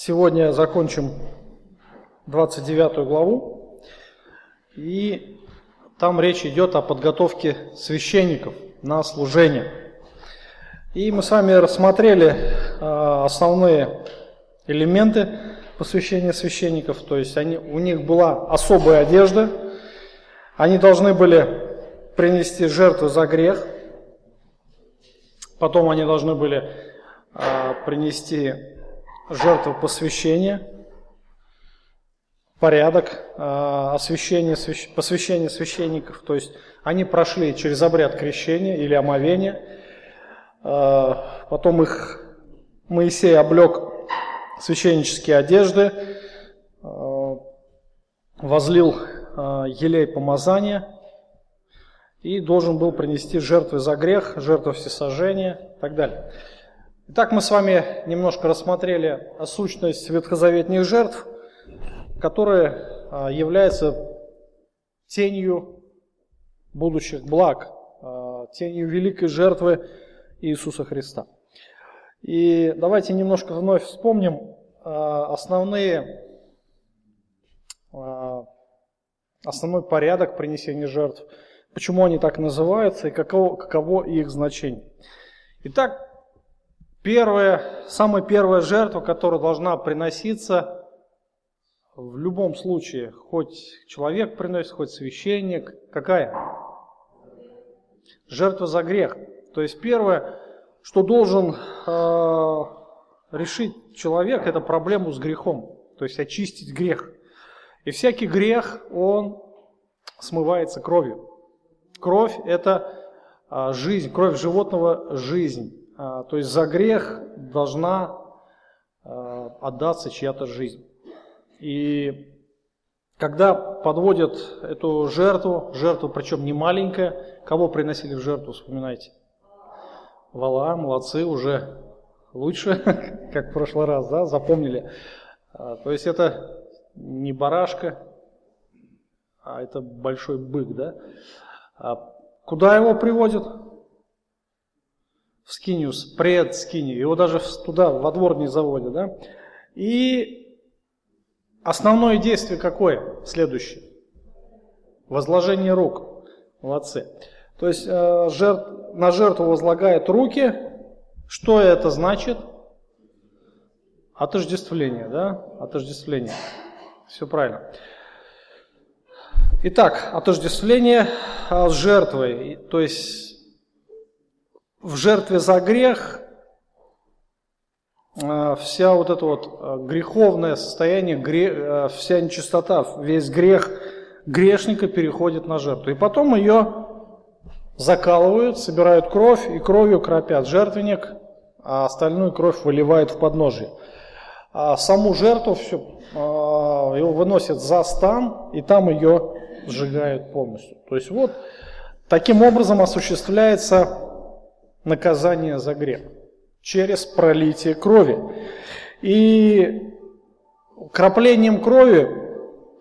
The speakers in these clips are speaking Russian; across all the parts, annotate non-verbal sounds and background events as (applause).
Сегодня закончим 29 главу, и там речь идет о подготовке священников на служение. И мы с вами рассмотрели э, основные элементы посвящения священников, то есть они, у них была особая одежда, они должны были принести жертву за грех, потом они должны были э, принести жертву посвящения, порядок э, освящения, свящ... посвящения священников, то есть они прошли через обряд крещения или омовения, э, потом их Моисей облег священнические одежды, э, возлил елей помазания и должен был принести жертвы за грех, жертву всесожжения и так далее. Итак, мы с вами немножко рассмотрели сущность ветхозаветных жертв, которые а, являются тенью будущих благ, а, тенью великой жертвы Иисуса Христа. И давайте немножко вновь вспомним а, основные, основной порядок принесения жертв, почему они так называются и каково, каково их значение. Итак, Первая, самая первая жертва, которая должна приноситься в любом случае, хоть человек приносит, хоть священник, какая? Жертва за грех. То есть первое, что должен э, решить человек, это проблему с грехом, то есть очистить грех. И всякий грех, он смывается кровью. Кровь – это э, жизнь, кровь животного – жизнь. А, то есть за грех должна а, отдаться чья-то жизнь. И когда подводят эту жертву, жертву причем не маленькая, кого приносили в жертву, вспоминайте? Вала, молодцы, уже лучше, (laughs) как в прошлый раз, да, запомнили. А, то есть это не барашка, а это большой бык, да. Куда его приводят? В скинию, пред скинию, его даже туда, во двор не заводят, да. И основное действие какое? Следующее. Возложение рук. Молодцы. То есть э, жертв, на жертву возлагают руки. Что это значит? Отождествление, да? Отождествление. Все правильно. Итак, отождествление с жертвой. То есть в жертве за грех э, вся вот это вот э, греховное состояние, э, вся нечистота, весь грех грешника переходит на жертву. И потом ее закалывают, собирают кровь и кровью кропят жертвенник, а остальную кровь выливают в подножие. А саму жертву все, его выносят за стан, и там ее сжигают полностью. То есть вот таким образом осуществляется наказание за грех через пролитие крови. И краплением крови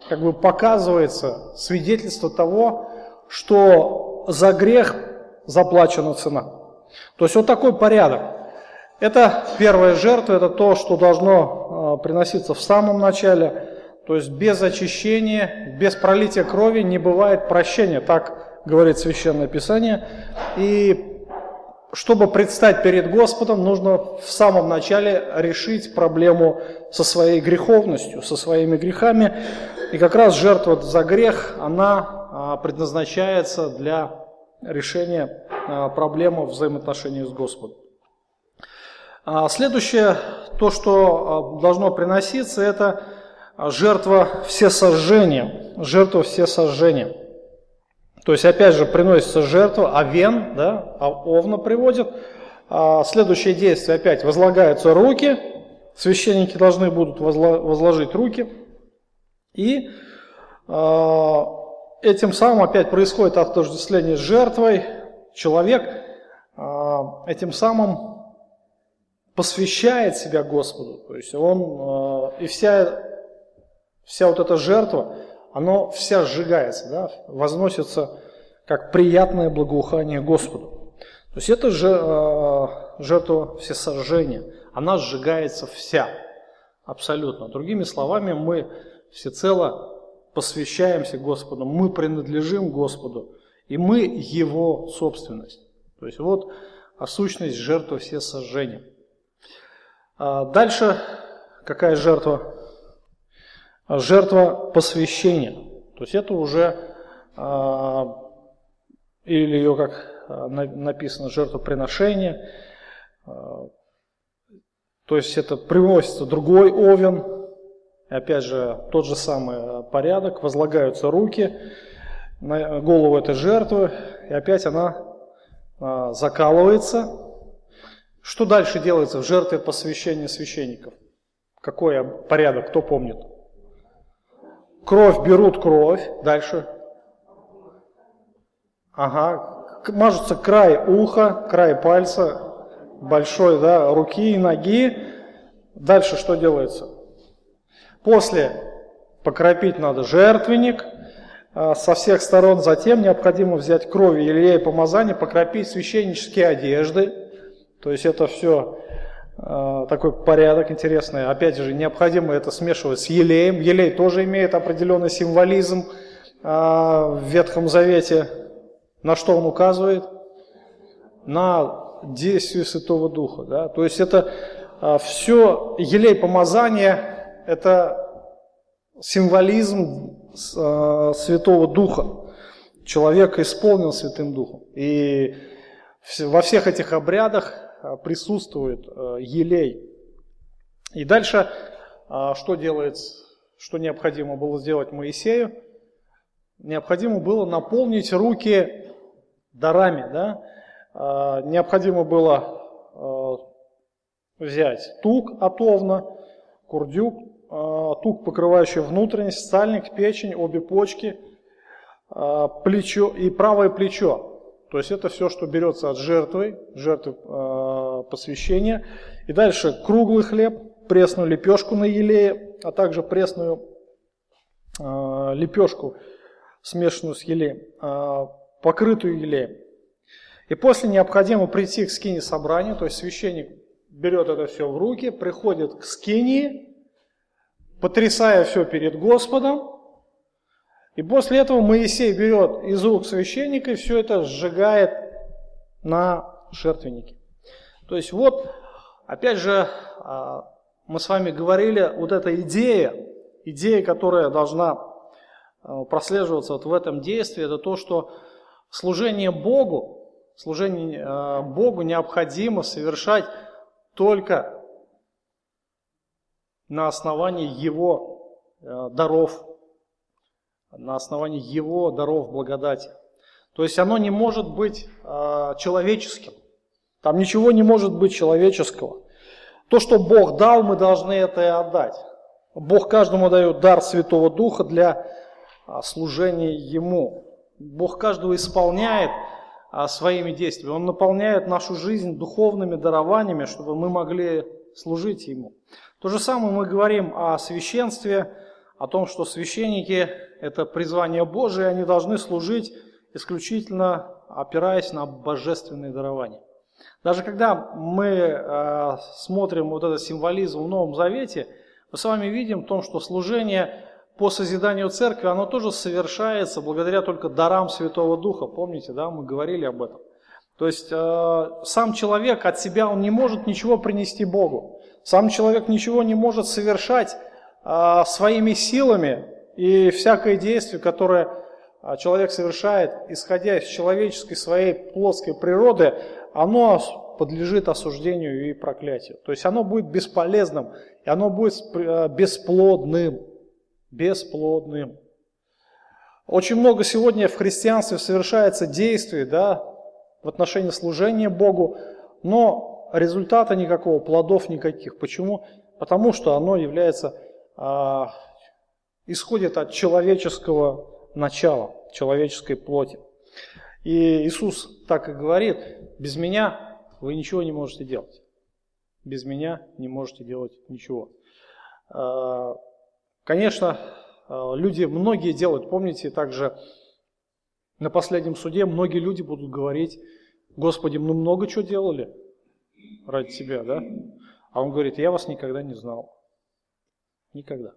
как бы показывается свидетельство того, что за грех заплачена цена. То есть вот такой порядок. Это первая жертва, это то, что должно а, приноситься в самом начале. То есть без очищения, без пролития крови не бывает прощения, так говорит Священное Писание. И чтобы предстать перед Господом, нужно в самом начале решить проблему со своей греховностью, со своими грехами. И как раз жертва за грех, она а, предназначается для решения а, проблемы взаимоотношений с Господом. А, следующее, то, что должно приноситься, это жертва всесожжения. Жертва всесожжения. То есть, опять же, приносится жертва, овен, да, а овна приводит. А следующее действие опять возлагаются руки, священники должны будут возложить руки, и этим самым опять происходит отождествление с жертвой. Человек этим самым посвящает себя Господу. То есть он и вся, вся вот эта жертва, оно вся сжигается, да, возносится как приятное благоухание Господу. То есть это же э, жертва всесожжения, она сжигается вся. Абсолютно. Другими словами, мы всецело посвящаемся Господу, мы принадлежим Господу, и мы Его собственность. То есть вот сущность жертвы все сожжения. А дальше какая жертва? Жертва посвящения. То есть это уже, а, или ее как а, написано, жертвоприношение. То есть это приносится другой овен, опять же тот же самый порядок, возлагаются руки на голову этой жертвы, и опять она а, закалывается. Что дальше делается в жертве посвящения священников? Какой порядок, кто помнит? Кровь берут кровь, дальше. Ага, мажутся край уха, край пальца, большой, да, руки и ноги. Дальше что делается? После покропить надо жертвенник – а, со всех сторон. Затем необходимо взять кровь елея и помазание, покропить священнические одежды. То есть это все такой порядок интересный. Опять же, необходимо это смешивать с елеем. Елей тоже имеет определенный символизм а, в Ветхом Завете. На что он указывает? На действие Святого Духа. Да? То есть это все елей помазания, это символизм Святого Духа. Человек исполнен Святым Духом. И во всех этих обрядах присутствует э, елей. И дальше что делает, что необходимо было сделать Моисею? Необходимо было наполнить руки дарами. Да? Необходимо было взять тук от овна, курдюк, тук, покрывающий внутренность, сальник, печень, обе почки, плечо и правое плечо. То есть это все, что берется от жертвы, жертвы посвящения. И дальше круглый хлеб, пресную лепешку на елее, а также пресную лепешку, смешанную с елеем, покрытую елеем. И после необходимо прийти к скине собранию, то есть священник берет это все в руки, приходит к скинии, потрясая все перед Господом. И после этого Моисей берет из рук священника и все это сжигает на жертвеннике. То есть вот, опять же, а, мы с вами говорили, вот эта идея, идея, которая должна а, прослеживаться вот в этом действии, это то, что служение Богу, служение а, Богу необходимо совершать только на основании Его даров, на основании Его даров благодати. То есть оно не может быть человеческим. Там ничего не может быть человеческого. То, что Бог дал, мы должны это и отдать. Бог каждому дает дар Святого Духа для а, служения Ему. Бог каждого исполняет а, своими действиями. Он наполняет нашу жизнь духовными дарованиями, чтобы мы могли служить Ему. То же самое мы говорим о священстве, о том, что священники – это призвание Божие, они должны служить исключительно опираясь на божественные дарования. Даже когда мы э, смотрим вот этот символизм в Новом Завете, мы с вами видим в том, что служение по созиданию церкви, оно тоже совершается благодаря только дарам Святого Духа. Помните, да, мы говорили об этом. То есть э, сам человек от себя, он не может ничего принести Богу. Сам человек ничего не может совершать а, своими силами, и всякое действие, которое а, человек совершает, исходя из человеческой своей плоской природы, оно подлежит осуждению и проклятию. То есть оно будет бесполезным, и оно будет а, бесплодным. Бесплодным. Очень много сегодня в христианстве совершается действий да, в отношении служения Богу, но результата никакого, плодов никаких. Почему? Потому что оно является, а, исходит от человеческого начала, человеческой плоти. И Иисус так и говорит, без меня вы ничего не можете делать. Без меня не можете делать ничего. А, конечно, а, люди многие делают, помните, также на последнем суде многие люди будут говорить, Господи, мы много чего делали, ради себя, да? А он говорит, я вас никогда не знал. Никогда.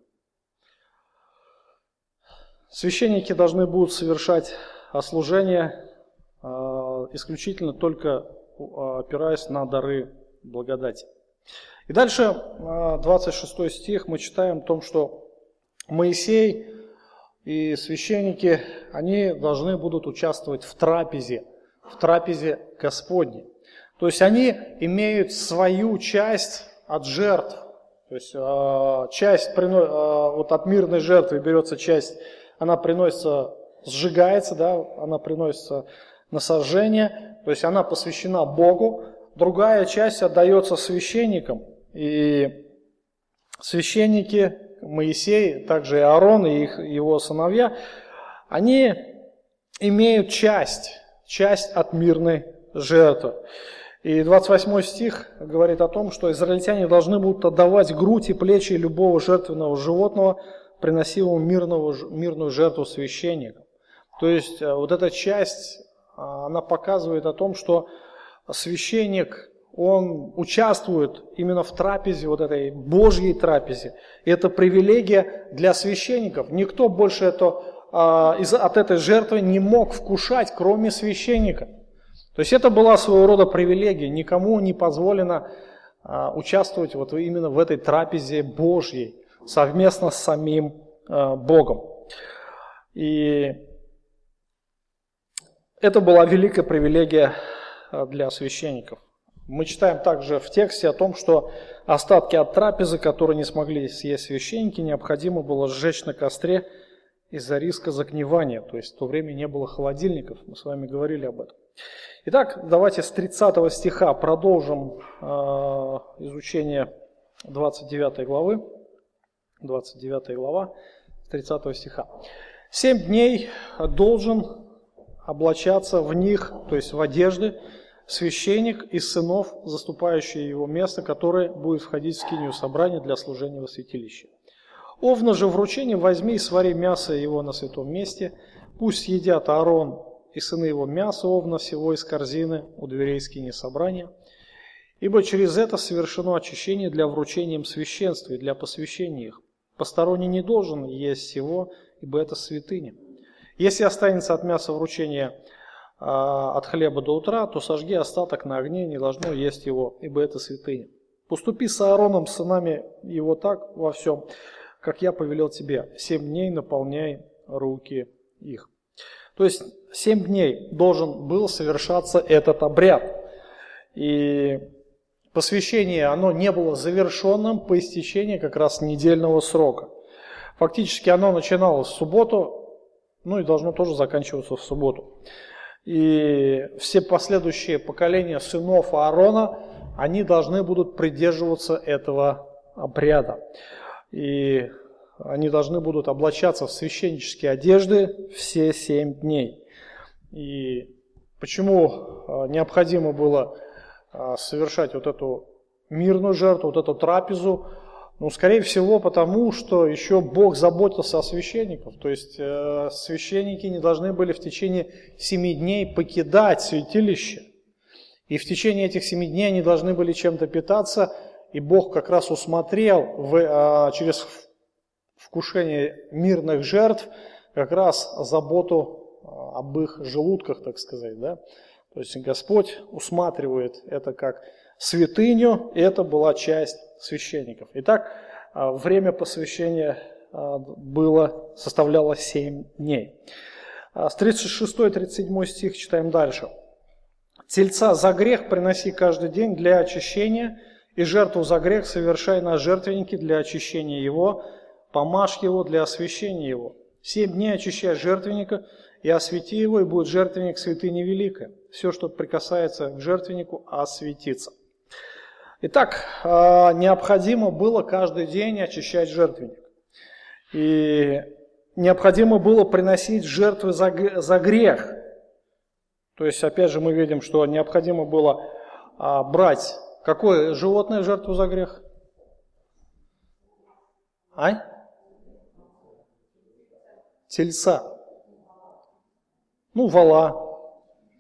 Священники должны будут совершать служение э, исключительно только опираясь на дары благодати. И дальше, 26 а, стих, мы читаем о том, что Моисей и священники, они должны будут участвовать в трапезе, в трапезе Господней. То есть они имеют свою часть от жертв. То есть а, часть, а, вот от мирной жертвы берется часть, она приносится, сжигается, да, она приносится на сожжение, то есть она посвящена Богу, другая часть отдается священникам, и священники, Моисей, также и Аарон и их, его сыновья, они имеют часть, часть от мирной жертвы. И 28 стих говорит о том, что израильтяне должны будут отдавать грудь и плечи любого жертвенного животного, приносимого мирного, мирную жертву священникам. То есть э, вот эта часть, она показывает о том, что священник он участвует именно в трапезе, вот этой Божьей трапезе. И это привилегия для священников. Никто больше это, а, от этой жертвы не мог вкушать, кроме священника. То есть это была своего рода привилегия. Никому не позволено а, участвовать вот именно в этой трапезе Божьей, совместно с самим а, Богом. И это была великая привилегия а, для священников. Мы читаем также в тексте о том, что остатки от трапезы, которые не смогли съесть священники, необходимо было сжечь на костре из-за риска загнивания. То есть в то время не было холодильников, мы с вами говорили об этом. Итак, давайте с 30 стиха продолжим э, изучение 29 главы. 29 глава, 30 стиха. Семь дней должен облачаться в них, то есть в одежды, священник из сынов, заступающий его место, который будет входить в скинию собрания для служения во святилище. Овна же вручение возьми и свари мясо его на святом месте, пусть едят Аарон и сыны его мясо овна всего из корзины у дверей скини собрания, ибо через это совершено очищение для вручения им священства и для посвящения их. Посторонний не должен есть всего, ибо это святыня. Если останется от мяса вручения а, от хлеба до утра, то сожги остаток на огне, не должно есть его, ибо это святыня. Поступи с Аароном, сынами его так во всем, как я повелел тебе. Семь дней наполняй руки их. То есть семь дней должен был совершаться этот обряд. И посвящение, оно не было завершенным по истечении как раз недельного срока. Фактически оно начиналось в субботу, ну и должно тоже заканчиваться в субботу. И все последующие поколения сынов Аарона, они должны будут придерживаться этого обряда. И они должны будут облачаться в священнические одежды все семь дней. И почему а, необходимо было а, совершать вот эту мирную жертву, вот эту трапезу, ну, скорее всего, потому что еще Бог заботился о священниках. То есть э, священники не должны были в течение семи дней покидать святилище. И в течение этих семи дней они должны были чем-то питаться. И Бог как раз усмотрел в, э, через вкушение мирных жертв как раз заботу э, об их желудках, так сказать. Да? То есть Господь усматривает это как святыню, это была часть священников. Итак, а, время посвящения а, было, составляло 7 дней. А, с 36-37 стих читаем дальше. «Тельца за грех приноси каждый день для очищения, и жертву за грех совершай на жертвеннике для очищения его, помажь его для освящения его. Семь дней очищай жертвенника, и освети его, и будет жертвенник святыни великая. Все, что прикасается к жертвеннику, осветится. Итак, а, необходимо было каждый день очищать жертвенник. И необходимо было приносить жертвы за, грех. То есть, опять же, мы видим, что необходимо было а, брать какое животное жертву за грех? А? Тельца. Ну, вала.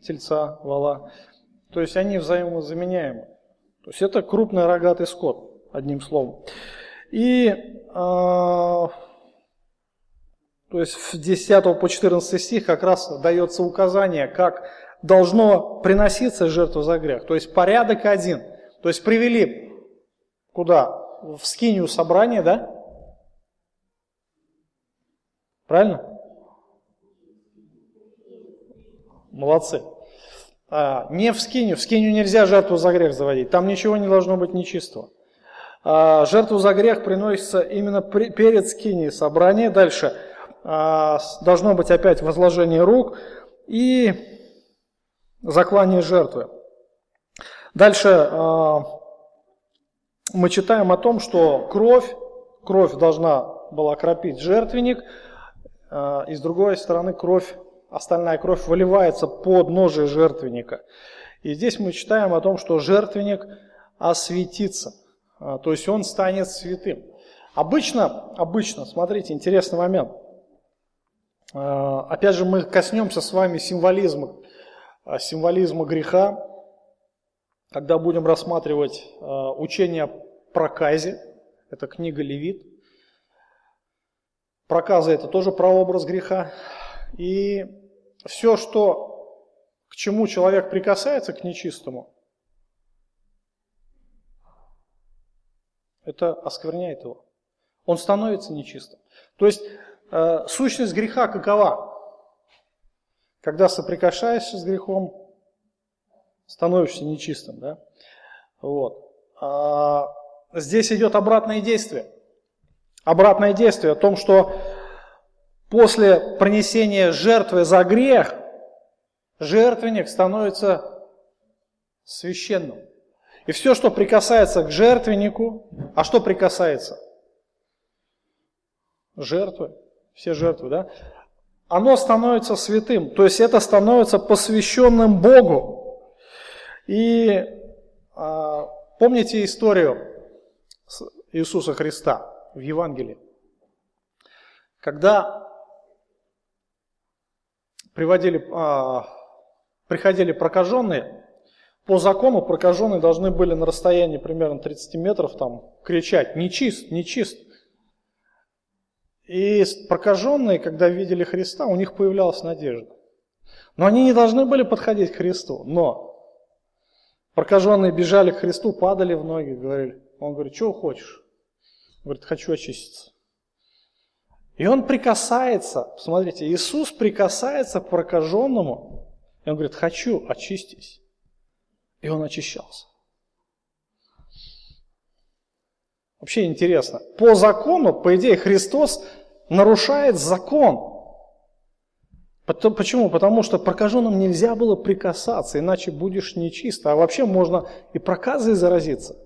Тельца, вала. То есть они взаимозаменяемы. То есть это крупный рогатый скот, одним словом. И э, то есть в 10 по 14 стих как раз дается указание, как должно приноситься жертва за грех. То есть порядок один. То есть привели куда? В скинию собрания, да? Правильно? Молодцы. А, не в скинию. В скинию нельзя жертву за грех заводить. Там ничего не должно быть нечистого. А, жертву за грех приносится именно перед скинией собрания. Дальше а, должно быть опять возложение рук и заклание жертвы. Дальше мы читаем о том, что кровь, кровь должна была кропить жертвенник, и с другой стороны кровь остальная кровь выливается под ножи жертвенника. И здесь мы читаем о том, что жертвенник осветится, а, то есть он станет святым. Обычно, обычно, смотрите, интересный момент. А, опять же, мы коснемся с вами символизма, а, символизма греха, когда будем рассматривать учение о проказе, это книга Левит. Проказа это тоже прообраз греха. И все, что, к чему человек прикасается, к нечистому, это оскверняет его. Он становится нечистым. То есть э, сущность греха какова? Когда соприкасаешься с грехом, становишься нечистым. Да? Вот. А здесь идет обратное действие. Обратное действие о том, что После принесения жертвы за грех, жертвенник становится священным. И все, что прикасается к жертвеннику, а что прикасается? Жертвы, все жертвы, да? Оно становится святым, то есть это становится посвященным Богу. И а, помните историю Иисуса Христа в Евангелии? Когда приводили, а, приходили прокаженные, по закону прокаженные должны были на расстоянии примерно 30 метров там кричать «нечист, нечист». И прокаженные, когда видели Христа, у них появлялась надежда. Но они не должны были подходить к Христу. Но прокаженные бежали к Христу, падали в ноги, говорили. Он говорит, что хочешь? Говорит, хочу очиститься. И он прикасается, посмотрите, Иисус прикасается к прокаженному, и он говорит, хочу, очистись. И он очищался. Вообще интересно. По закону, по идее, Христос нарушает закон. Почему? Потому что прокаженным нельзя было прикасаться, иначе будешь нечисто. А вообще можно и проказой заразиться.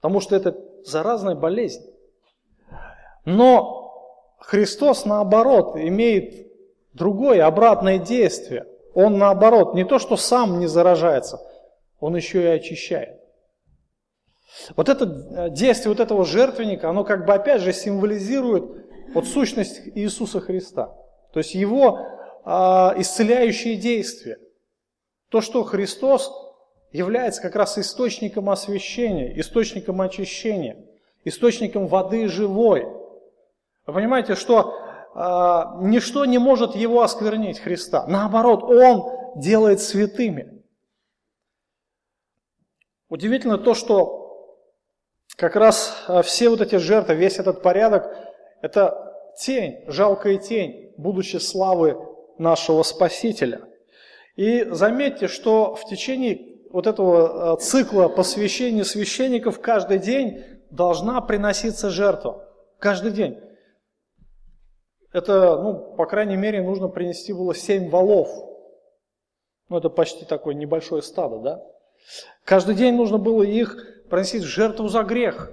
Потому что это заразная болезнь. Но Христос, наоборот, имеет другое, обратное действие. Он, наоборот, не то, что сам не заражается, он еще и очищает. Вот это э, действие вот этого жертвенника, оно как бы опять же символизирует вот сущность Иисуса Христа. То есть его э, исцеляющие действия. То, что Христос является как раз источником освящения, источником очищения, источником воды живой – вы понимаете, что э, ничто не может его осквернить, Христа. Наоборот, Он делает святыми. Удивительно то, что как раз а, все вот эти жертвы, весь этот порядок, это тень, жалкая тень, будущей славы нашего Спасителя. И заметьте, что в течение вот этого цикла посвящения священников каждый день должна приноситься жертва. Каждый день. Это, ну, по крайней мере, нужно принести было семь валов. Ну, это почти такое небольшое стадо, да? Каждый день нужно было их приносить в жертву за грех.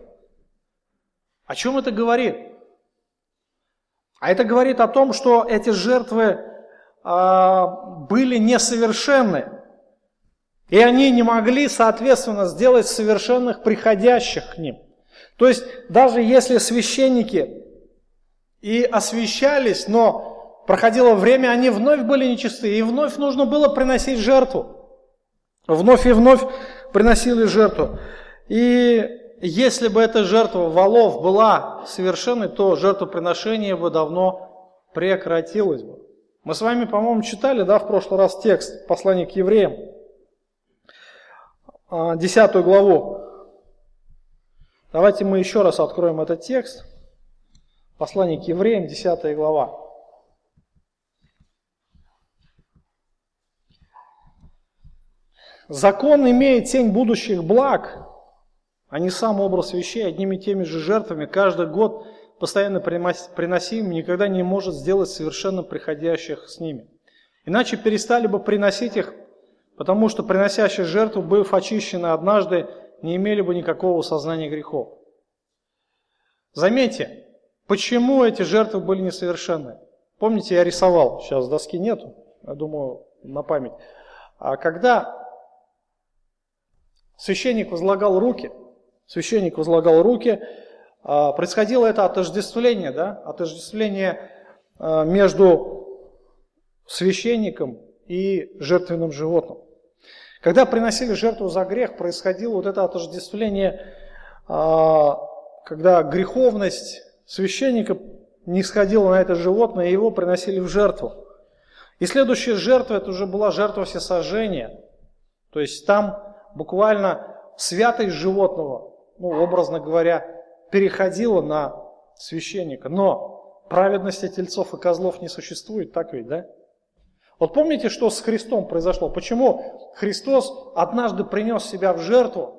О чем это говорит? А это говорит о том, что эти жертвы а, были несовершенны. И они не могли, соответственно, сделать совершенных приходящих к ним. То есть, даже если священники и освещались, но проходило время, они вновь были нечистые, и вновь нужно было приносить жертву. Вновь и вновь приносили жертву. И если бы эта жертва валов была совершенной, то жертвоприношение бы давно прекратилось бы. Мы с вами, по-моему, читали, да, в прошлый раз текст послания к евреям, 10 а, главу. Давайте мы еще раз откроем этот текст. Послание к евреям, 10 глава. Закон имеет тень будущих благ, а не сам образ вещей, одними и теми же жертвами каждый год постоянно приносим, никогда не может сделать совершенно приходящих с ними. Иначе перестали бы приносить их, потому что приносящие жертву, быв очищены однажды, не имели бы никакого сознания грехов. Заметьте, почему эти жертвы были несовершенны? Помните, я рисовал, сейчас доски нету, я думаю, на память. А когда священник возлагал руки, священник возлагал руки, а, происходило это отождествление, да, отождествление а, между священником и жертвенным животным. Когда приносили жертву за грех, происходило вот это отождествление, а, когда греховность священника не сходила на это животное, и его приносили в жертву. И следующая жертва, это уже была жертва всесожжения. То есть там буквально святость животного, ну, образно говоря, переходила на священника. Но праведности тельцов и козлов не существует, так ведь, да? Вот помните, что с Христом произошло? Почему Христос однажды принес себя в жертву?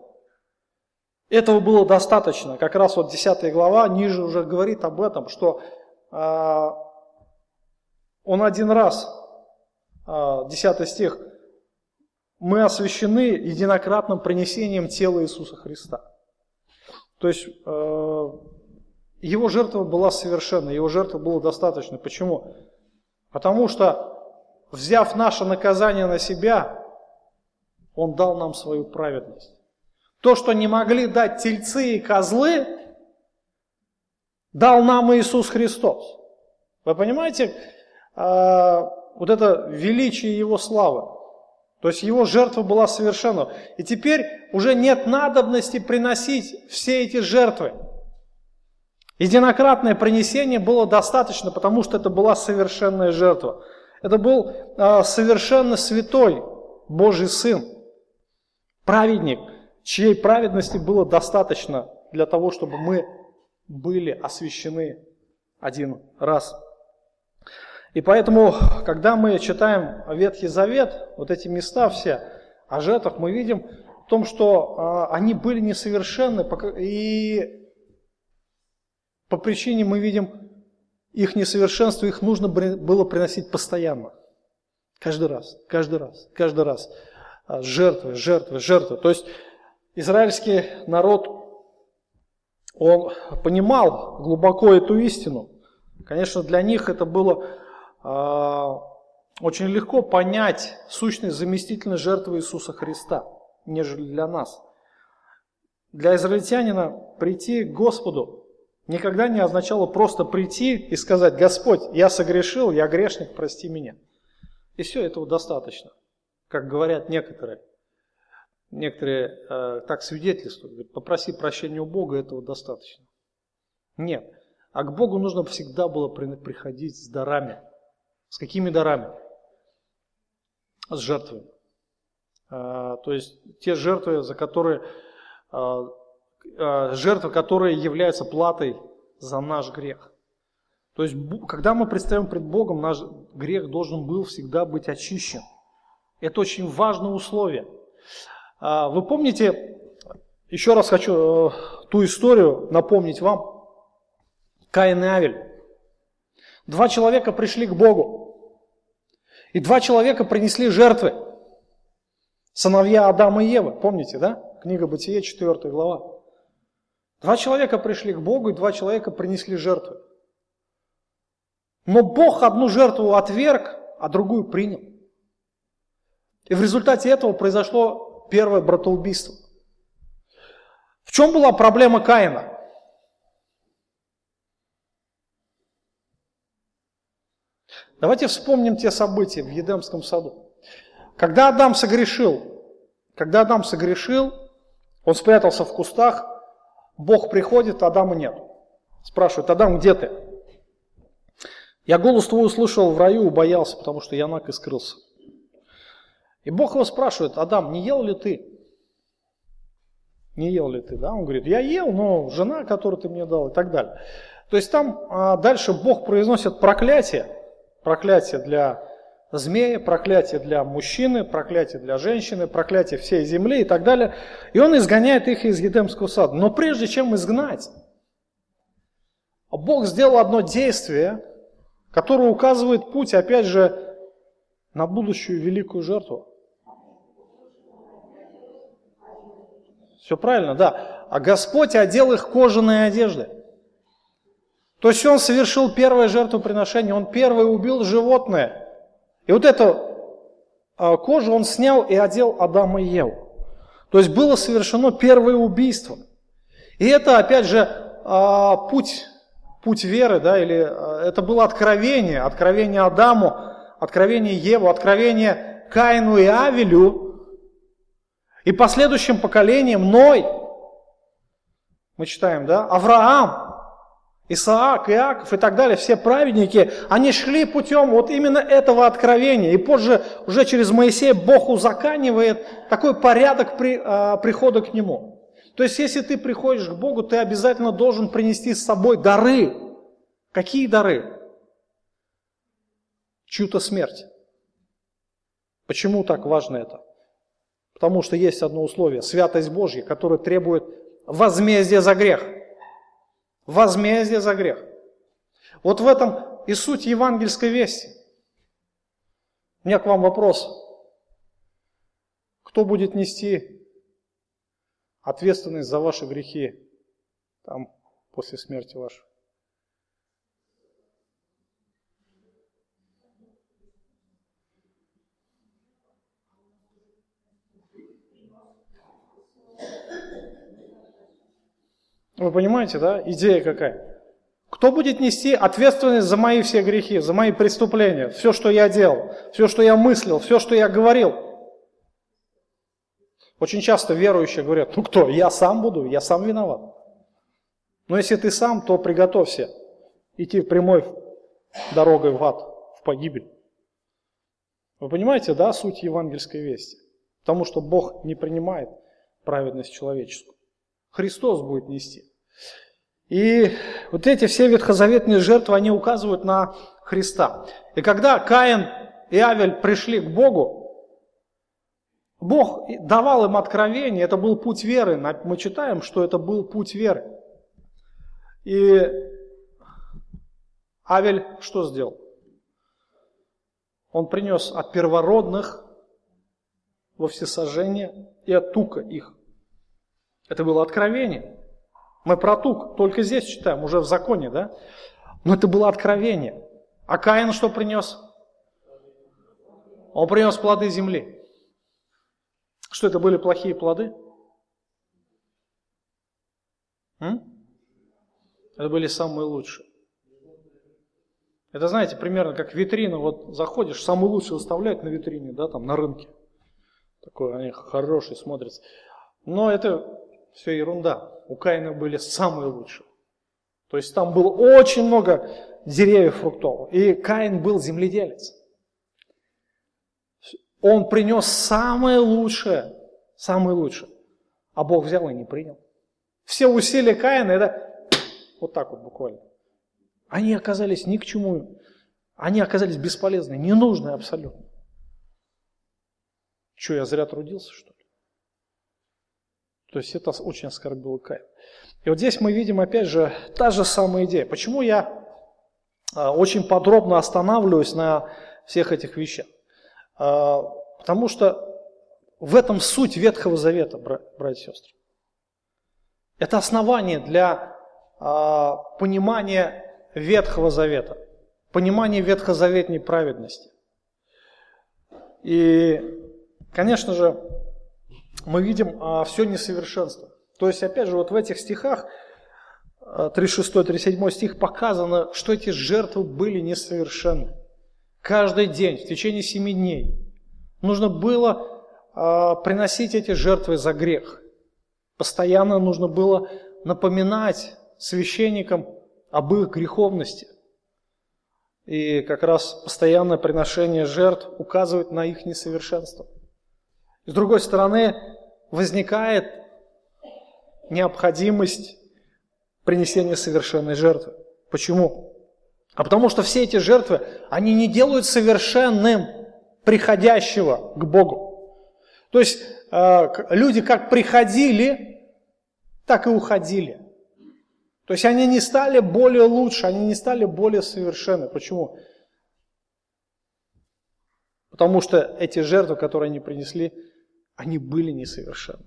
Этого было достаточно. Как раз вот 10 глава ниже уже говорит об этом, что э, он один раз, э, а, 10 стих, мы освящены единократным принесением тела Иисуса Христа. То есть э, его жертва была совершенна, его жертва была достаточно. Почему? Потому что взяв наше наказание на себя, Он дал нам свою праведность. То, что не могли дать тельцы и козлы, дал нам Иисус Христос. Вы понимаете, а, вот это величие Его славы. То есть Его жертва была совершена. И теперь уже нет надобности приносить все эти жертвы. Единократное принесение было достаточно, потому что это была совершенная жертва. Это был а, совершенно святой Божий Сын, праведник, чьей праведности было достаточно для того, чтобы мы были освящены один раз. И поэтому, когда мы читаем Ветхий Завет, вот эти места все о жертвах, мы видим в том, что а, они были несовершенны, и по причине мы видим их несовершенство, их нужно было приносить постоянно. Каждый раз, каждый раз, каждый раз. А, жертвы, жертвы, жертвы. То есть израильский народ, он понимал глубоко эту истину. Конечно, для них это было э, очень легко понять сущность заместительной жертвы Иисуса Христа, нежели для нас. Для израильтянина прийти к Господу никогда не означало просто прийти и сказать, Господь, я согрешил, я грешник, прости меня. И все, этого достаточно, как говорят некоторые. Некоторые э, так свидетельствуют, говорят, попроси прощения у Бога, этого достаточно. Нет, а к Богу нужно всегда было приходить с дарами. С какими дарами? С жертвами. Э, то есть те жертвы, за которые э, Э, жертвы, которые являются платой за наш грех. То есть, когда мы предстаем пред Богом, наш грех должен был всегда быть очищен. Это очень важное условие. А, вы помните, еще раз хочу э, ту историю напомнить вам. Каин и Авель. Два человека пришли к Богу. И два человека принесли жертвы. Сыновья Адама и Евы. Помните, да? Книга Бытие, 4 глава. Два человека пришли к Богу, и два человека принесли жертву. Но Бог одну жертву отверг, а другую принял. И в результате этого произошло первое братоубийство. В чем была проблема Каина? Давайте вспомним те события в Едемском саду. Когда Адам согрешил, когда Адам согрешил, он спрятался в кустах, Бог приходит, Адама нет. Спрашивает, Адам, где ты? Я голос твой услышал в раю, убоялся, потому что я наг и скрылся. И Бог его спрашивает, Адам, не ел ли ты? Не ел ли ты, да? Он говорит, я ел, но жена, которую ты мне дал и так далее. То есть там а, дальше Бог произносит проклятие, проклятие для змея, проклятие для мужчины, проклятие для женщины, проклятие всей земли и так далее. И он изгоняет их из Едемского сада. Но прежде чем изгнать, Бог сделал одно действие, которое указывает путь, опять же, на будущую великую жертву. Все правильно, да. А Господь одел их кожаные одежды. То есть он совершил первое жертвоприношение, он первый убил животное. И вот эту а, кожу он снял и одел Адама и Еву. То есть было совершено первое убийство. И это, опять же, а, путь, путь веры, да, или а, это было откровение, откровение Адаму, откровение Еву, откровение Каину и Авелю, и последующим поколениям Ной. Мы читаем, да, Авраам, Исаак, Иаков и так далее, все праведники, они шли путем вот именно этого откровения. И позже, уже через Моисея, Бог узаканивает такой порядок при, а, прихода к Нему. То есть, если ты приходишь к Богу, ты обязательно должен принести с собой дары. Какие дары? Чью-то смерть. Почему так важно это? Потому что есть одно условие – святость Божья, которая требует возмездия за грех – возмездие за грех. Вот в этом и суть евангельской вести. У меня к вам вопрос. Кто будет нести ответственность за ваши грехи там, после смерти вашей? Вы понимаете, да? Идея какая? Кто будет нести ответственность за мои все грехи, за мои преступления, все, что я делал, все, что я мыслил, все, что я говорил? Очень часто верующие говорят, ну кто, я сам буду, я сам виноват. Но если ты сам, то приготовься идти прямой дорогой в ад, в погибель. Вы понимаете, да, суть евангельской вести? Потому что Бог не принимает праведность человеческую. Христос будет нести. И вот эти все ветхозаветные жертвы, они указывают на Христа. И когда Каин и Авель пришли к Богу, Бог давал им откровение, это был путь веры. Мы читаем, что это был путь веры. И Авель что сделал? Он принес от первородных во всесожжение и от тука их. Это было откровение. Мы про тук только здесь читаем, уже в законе, да? Но это было откровение. А Каин что принес? Он принес плоды земли. Что это были плохие плоды? М? Это были самые лучшие. Это, знаете, примерно как витрина, вот заходишь, самый лучший выставляют на витрине, да, там на рынке. Такой они хороший смотрятся. Но это все ерунда. У Каина были самые лучшие. То есть там было очень много деревьев фруктовых. И Каин был земледелец. Он принес самое лучшее, самое лучшее. А Бог взял и не принял. Все усилия Каина, это вот так вот буквально. Они оказались ни к чему. Они оказались бесполезны, ненужные абсолютно. Что, я зря трудился, что ли? То есть это очень оскорбило Каин. И вот здесь мы видим опять же та же самая идея. Почему я а, очень подробно останавливаюсь на всех этих вещах? А, потому что в этом суть Ветхого Завета, братья и сестры. Это основание для а, понимания Ветхого Завета, понимания ветхозаветной праведности. И, конечно же, мы видим а, все несовершенство. То есть, опять же, вот в этих стихах, 36-37 а, стих, показано, что эти жертвы были несовершенны. Каждый день, в течение семи дней, нужно было а, приносить эти жертвы за грех. Постоянно нужно было напоминать священникам об их греховности. И как раз постоянное приношение жертв указывает на их несовершенство. С другой стороны, возникает необходимость принесения совершенной жертвы. Почему? А потому что все эти жертвы, они не делают совершенным приходящего к Богу. То есть э, люди как приходили, так и уходили. То есть они не стали более лучше, они не стали более совершенны. Почему? Потому что эти жертвы, которые они принесли, они были несовершенны.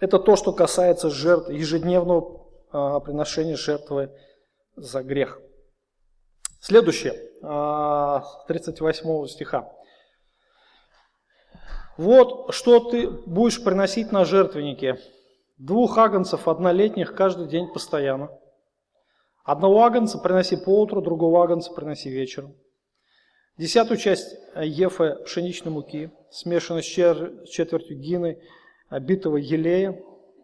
Это то, что касается жертв, ежедневного а, приношения жертвы за грех. Следующее, а, 38 стиха. Вот что ты будешь приносить на жертвеннике. Двух агнцев однолетних каждый день постоянно. Одного агнца приноси по утру, другого агнца приноси вечером. Десятую часть ефа пшеничной муки, смешанной с четвертью гины битого елея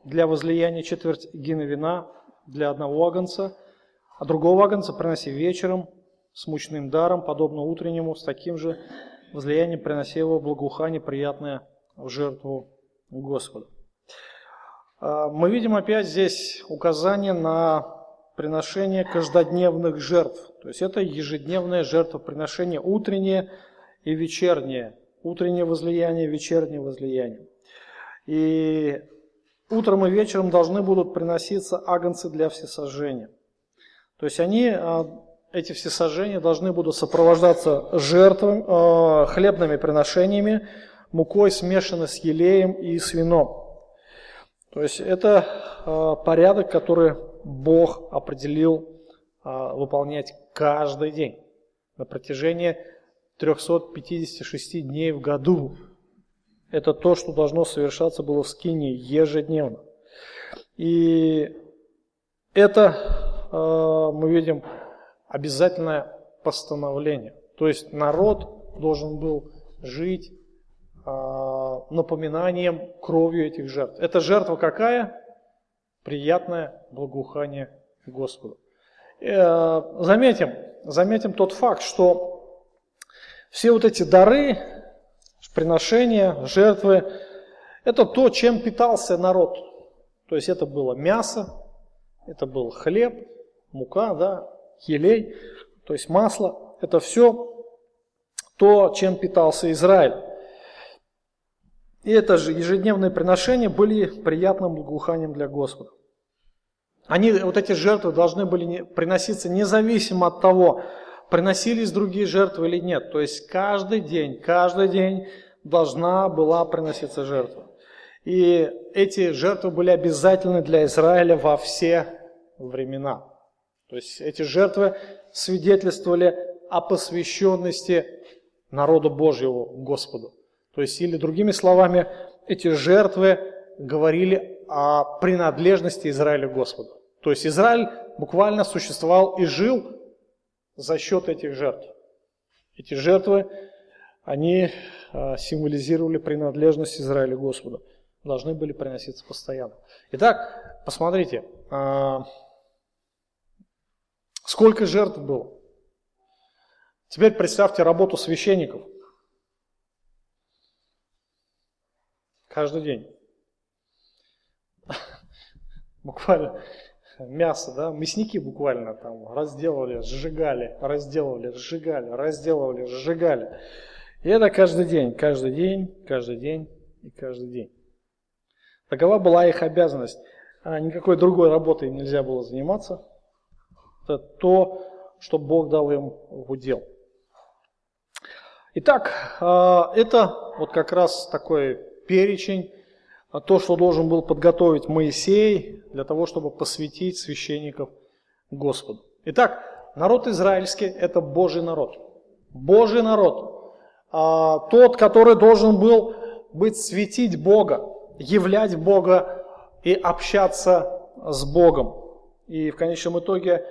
для возлияния, четверть гины вина для одного агнца, а другого агнца приноси вечером с мучным даром, подобно утреннему, с таким же возлиянием приноси его благоухание, приятное в жертву Господу. А, мы видим опять здесь указание на приношение каждодневных жертв. То есть это ежедневное жертвоприношение, утреннее и вечернее. Утреннее возлияние, вечернее возлияние. И утром и вечером должны будут приноситься агнцы для всесожжения. То есть они, а, эти всесожжения должны будут сопровождаться жертвами, а, хлебными приношениями, мукой смешанной с елеем и с вином. То есть это а, порядок, который Бог определил а, выполнять каждый день на протяжении 356 дней в году. Это то, что должно совершаться было в Скинии ежедневно. И это а, мы видим обязательное постановление. То есть народ должен был жить а, напоминанием кровью этих жертв. Эта жертва какая? Приятное благоухание Господу. Э, заметим, заметим тот факт, что все вот эти дары, приношения, жертвы, это то, чем питался народ. То есть это было мясо, это был хлеб, мука, да, елей, то есть масло. Это все то, чем питался Израиль. И это же ежедневные приношения были приятным благоуханием для Господа. Они, вот эти жертвы должны были приноситься независимо от того, приносились другие жертвы или нет. То есть каждый день, каждый день должна была приноситься жертва. И эти жертвы были обязательны для Израиля во все времена. То есть эти жертвы свидетельствовали о посвященности народу Божьего Господу. То есть, или другими словами, эти жертвы говорили о принадлежности Израиля Господу. То есть Израиль буквально существовал и жил за счет этих жертв. Эти жертвы, они а, символизировали принадлежность Израиля Господу. Должны были приноситься постоянно. Итак, посмотрите, а, сколько жертв было. Теперь представьте работу священников. Каждый день. (laughs) Буквально мясо, да, мясники буквально там разделывали, сжигали, разделывали, сжигали, разделывали, сжигали. И это каждый день, каждый день, каждый день и каждый день. Такова была их обязанность. А никакой другой работой нельзя было заниматься. Это то, что Бог дал им в удел. Итак, а, это вот как раз такой перечень, а то, что должен был подготовить Моисей для того, чтобы посвятить священников Господу. Итак, народ израильский – это Божий народ. Божий народ. А, тот, который должен был быть светить Бога, являть Бога и общаться с Богом. И в конечном итоге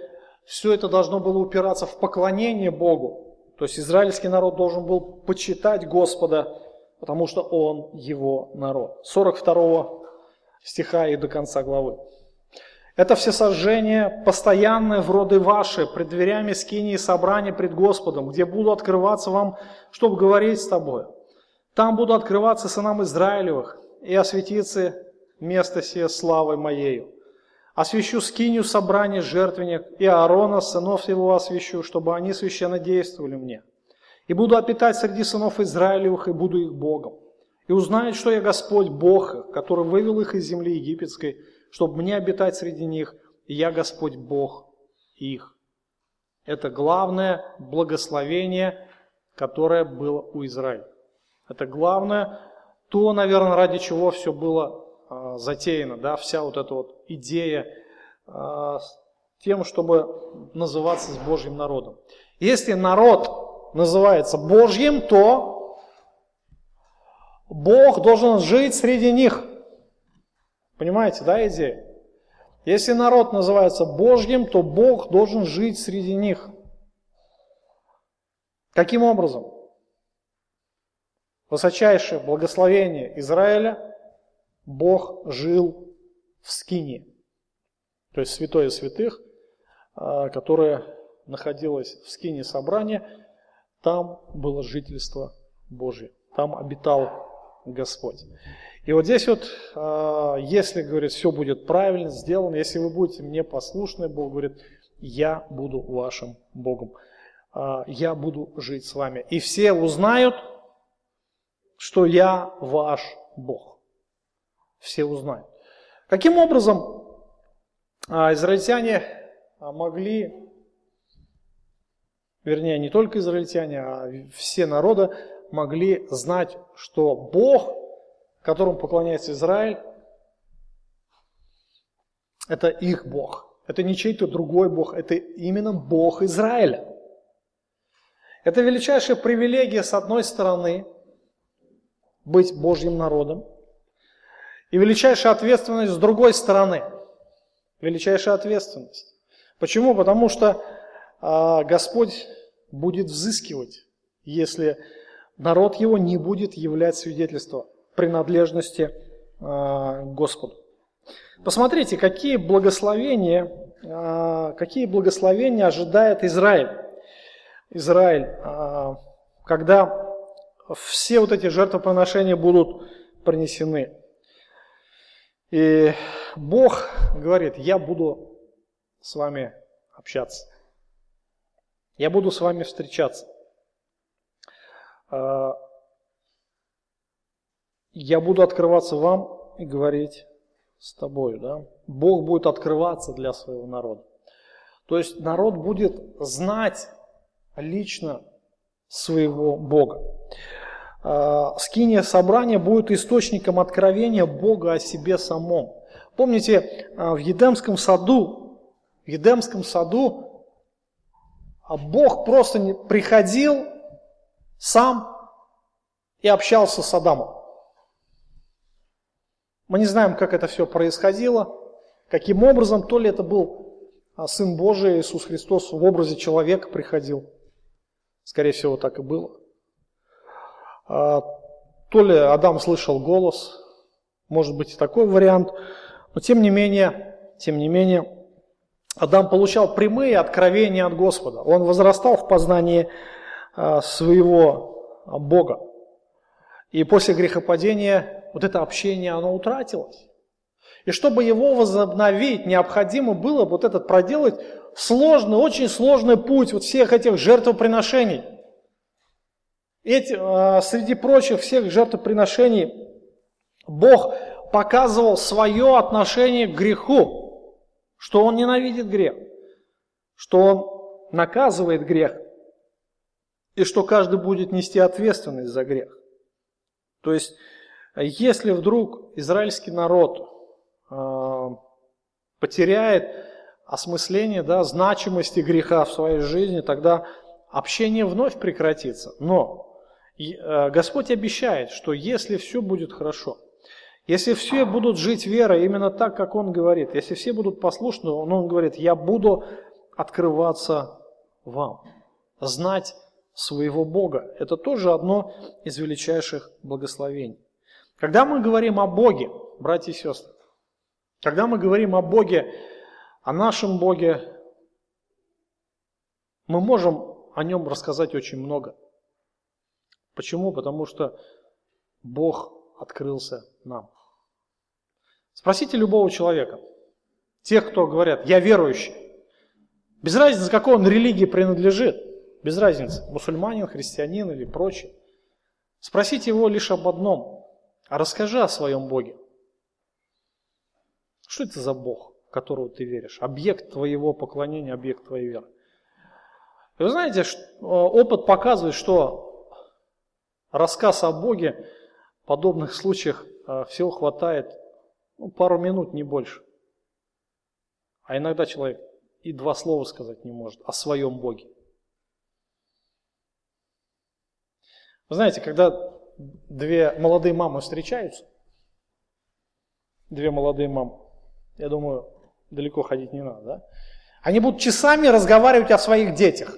все это должно было упираться в поклонение Богу. То есть израильский народ должен был почитать Господа, потому что он его народ. 42 стиха и до конца главы. Это все сожжения постоянные в роды ваши, пред дверями скини и собрания пред Господом, где буду открываться вам, чтобы говорить с тобой. Там буду открываться сынам Израилевых, и осветиться место сие славой моею. Освящу скинию собрания жертвенник, и Аарона, сынов его освящу, чтобы они священно действовали мне. И буду опитать среди сынов Израилевых, и буду их Богом. И узнают, что я Господь Бог, который вывел их из земли египетской, чтобы мне обитать среди них, и я Господь Бог их. Это главное благословение, которое было у Израиля. Это главное, то, наверное, ради чего все было а, затеяно, да, вся вот эта вот идея а, тем, чтобы называться с Божьим народом. Если народ называется Божьим, то Бог должен жить среди них. Понимаете, да, идея? Если народ называется Божьим, то Бог должен жить среди них. Каким образом? Высочайшее благословение Израиля Бог жил в Скине, то есть святое святых, а, которое находилось в Скине собрания, там было жительство Божье, там обитал Господь. И вот здесь вот, а, если, говорит, все будет правильно сделано, если вы будете мне послушны, Бог говорит, я буду вашим Богом, а, я буду жить с вами. И все узнают, что я ваш Бог. Все узнают. Каким образом а, израильтяне могли, вернее, не только израильтяне, а все народы могли знать, что Бог которому поклоняется Израиль, это их Бог. Это не чей-то другой Бог, это именно Бог Израиля. Это величайшая привилегия, с одной стороны, быть Божьим народом, и величайшая ответственность с другой стороны. Величайшая ответственность. Почему? Потому что Господь будет взыскивать, если народ его не будет являть свидетельство принадлежности а, Господу. Посмотрите, какие благословения, а, какие благословения ожидает Израиль. Израиль, а, когда все вот эти жертвоприношения будут принесены. И Бог говорит, я буду с вами общаться. Я буду с вами встречаться я буду открываться вам и говорить с тобой. Да? Бог будет открываться для своего народа. То есть народ будет знать лично своего Бога. А, скиния собрания будет источником откровения Бога о себе самом. Помните, а, в Едемском саду, в Едемском саду а Бог просто приходил сам и общался с Адамом. Мы не знаем, как это все происходило, каким образом, то ли это был а, Сын Божий, Иисус Христос в образе человека приходил. Скорее всего, так и было. А, то ли Адам слышал голос, может быть и такой вариант, но тем не менее, тем не менее, Адам получал прямые откровения от Господа. Он возрастал в познании а, своего Бога. И после грехопадения вот это общение, оно утратилось. И чтобы его возобновить, необходимо было вот этот проделать сложный, очень сложный путь вот всех этих жертвоприношений. Эти, а, среди прочих всех жертвоприношений Бог показывал свое отношение к греху, что Он ненавидит грех, что Он наказывает грех, и что каждый будет нести ответственность за грех. То есть если вдруг израильский народ э, потеряет осмысление, да, значимости греха в своей жизни, тогда общение вновь прекратится. Но э, Господь обещает, что если все будет хорошо, если все будут жить верой именно так, как Он говорит, если все будут послушны, Он, он говорит, я буду открываться вам, знать своего Бога. Это тоже одно из величайших благословений. Когда мы говорим о Боге, братья и сестры, Когда мы говорим о Боге, о нашем Боге, мы можем о нем рассказать очень много. Почему? Потому что Бог открылся нам. Спросите любого человека, тех, кто говорят, я верующий, без разницы, какой он религии принадлежит, без разницы, мусульманин, христианин или прочее. Спросите его лишь об одном, а расскажи о своем Боге. Что это за Бог, в которого ты веришь? Объект твоего поклонения, объект твоей веры. И вы знаете, опыт показывает, что рассказ о Боге в подобных случаях э, всего хватает ну, пару минут, не больше. А иногда человек и два слова сказать не может о своем Боге. Вы знаете, когда две молодые мамы встречаются, две молодые мамы, я думаю, далеко ходить не надо, да? Они будут часами разговаривать о своих детях.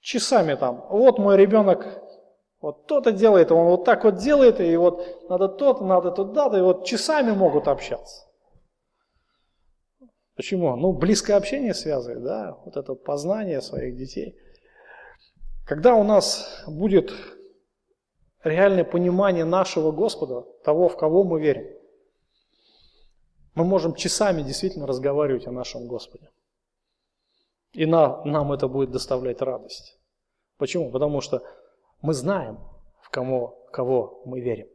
Часами там. Вот мой ребенок вот то-то делает, он вот так вот делает, и вот надо то-то, надо туда-то, и вот часами могут общаться. Почему? Ну, близкое общение связывает, да, вот это познание своих детей. Когда у нас будет реальное понимание нашего Господа, того, в кого мы верим, мы можем часами действительно разговаривать о нашем Господе. И на, нам это будет доставлять радость. Почему? Потому что мы знаем, в кого, кого мы верим.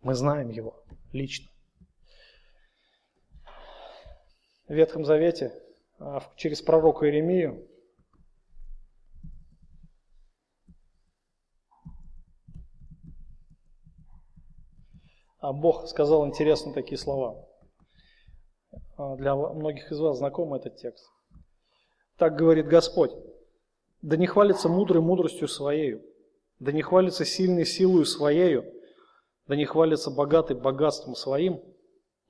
Мы знаем Его лично. В Ветхом Завете а, через пророка Иеремию А Бог сказал интересные такие слова. А, для многих из вас знаком этот текст. Так говорит Господь. Да не хвалится мудрый мудростью своею, да не хвалится сильной силою своею, да не хвалится богатый богатством своим,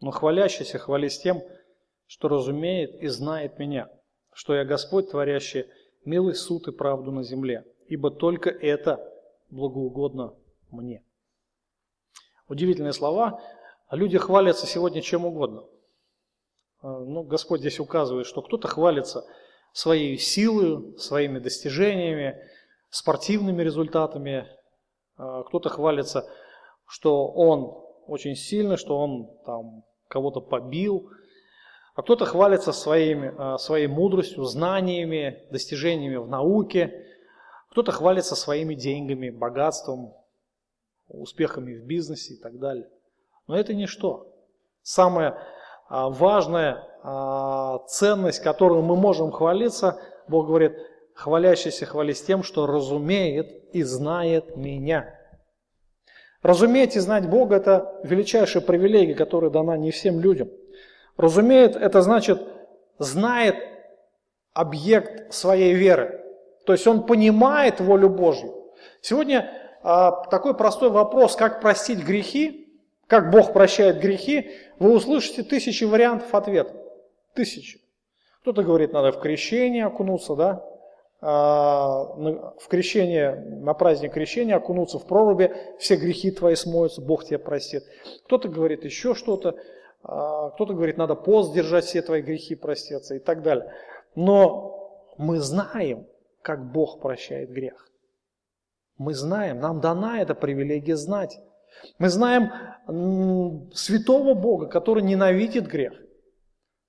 но хвалящийся хвались тем, что разумеет и знает меня, что я Господь, творящий милый суд и правду на земле, ибо только это благоугодно мне. Удивительные слова. Люди хвалятся сегодня чем угодно. А, ну, Господь здесь указывает, что кто-то хвалится своей силой, своими достижениями, спортивными результатами. А, кто-то хвалится, что он очень сильный, что он там кого-то побил. А кто-то хвалится своими, а, своей мудростью, знаниями, достижениями в науке. Кто-то хвалится своими деньгами, богатством, успехами в бизнесе и так далее. Но это ничто. Самая а, важная а, ценность, которую мы можем хвалиться, Бог говорит, хвалящийся хвались тем, что разумеет и знает меня. Разуметь и знать Бога – это величайшая привилегия, которая дана не всем людям. Разумеет – это значит, знает объект своей веры. То есть он понимает волю Божью. Сегодня а, такой простой вопрос, как простить грехи, как Бог прощает грехи, вы услышите тысячи вариантов ответа. Тысячи. Кто-то говорит, надо в крещение окунуться, да? А, в крещение, на праздник крещения окунуться в проруби, все грехи твои смоются, Бог тебя простит. Кто-то говорит еще что-то, а, кто-то говорит, надо пост держать, все твои грехи простятся и так далее. Но мы знаем, как Бог прощает грех. Мы знаем, нам дана эта привилегия знать. Мы знаем святого Бога, который ненавидит грех,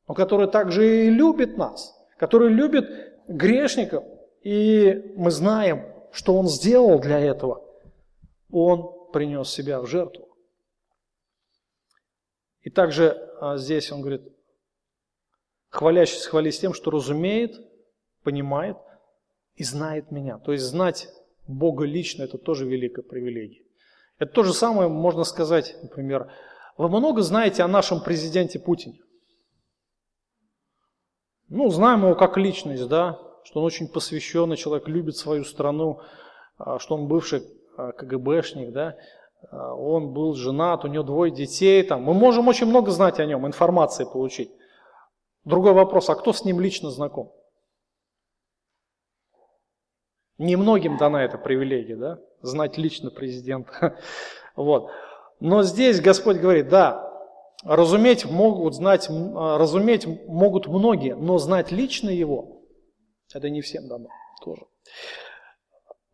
но который также и любит нас, который любит грешников. И мы знаем, что Он сделал для этого. Он принес себя в жертву. И также а, здесь он говорит, хвалящийся хвались тем, что разумеет, понимает и знает меня. То есть знать Бога лично, это тоже великая привилегия. Это то же самое можно сказать, например, вы много знаете о нашем президенте Путине? Ну, знаем его как личность, да, что он очень посвященный человек, любит свою страну, а, что он бывший а, КГБшник, да, а, он был женат, у него двое детей, там. мы можем очень много знать о нем, информации получить. Другой вопрос, а кто с ним лично знаком? Немногим дана эта привилегия, да, знать лично президента. (laughs) Вот. Но здесь Господь говорит, да, разуметь могут знать, а, разуметь могут многие, но знать лично его, это не всем дано тоже.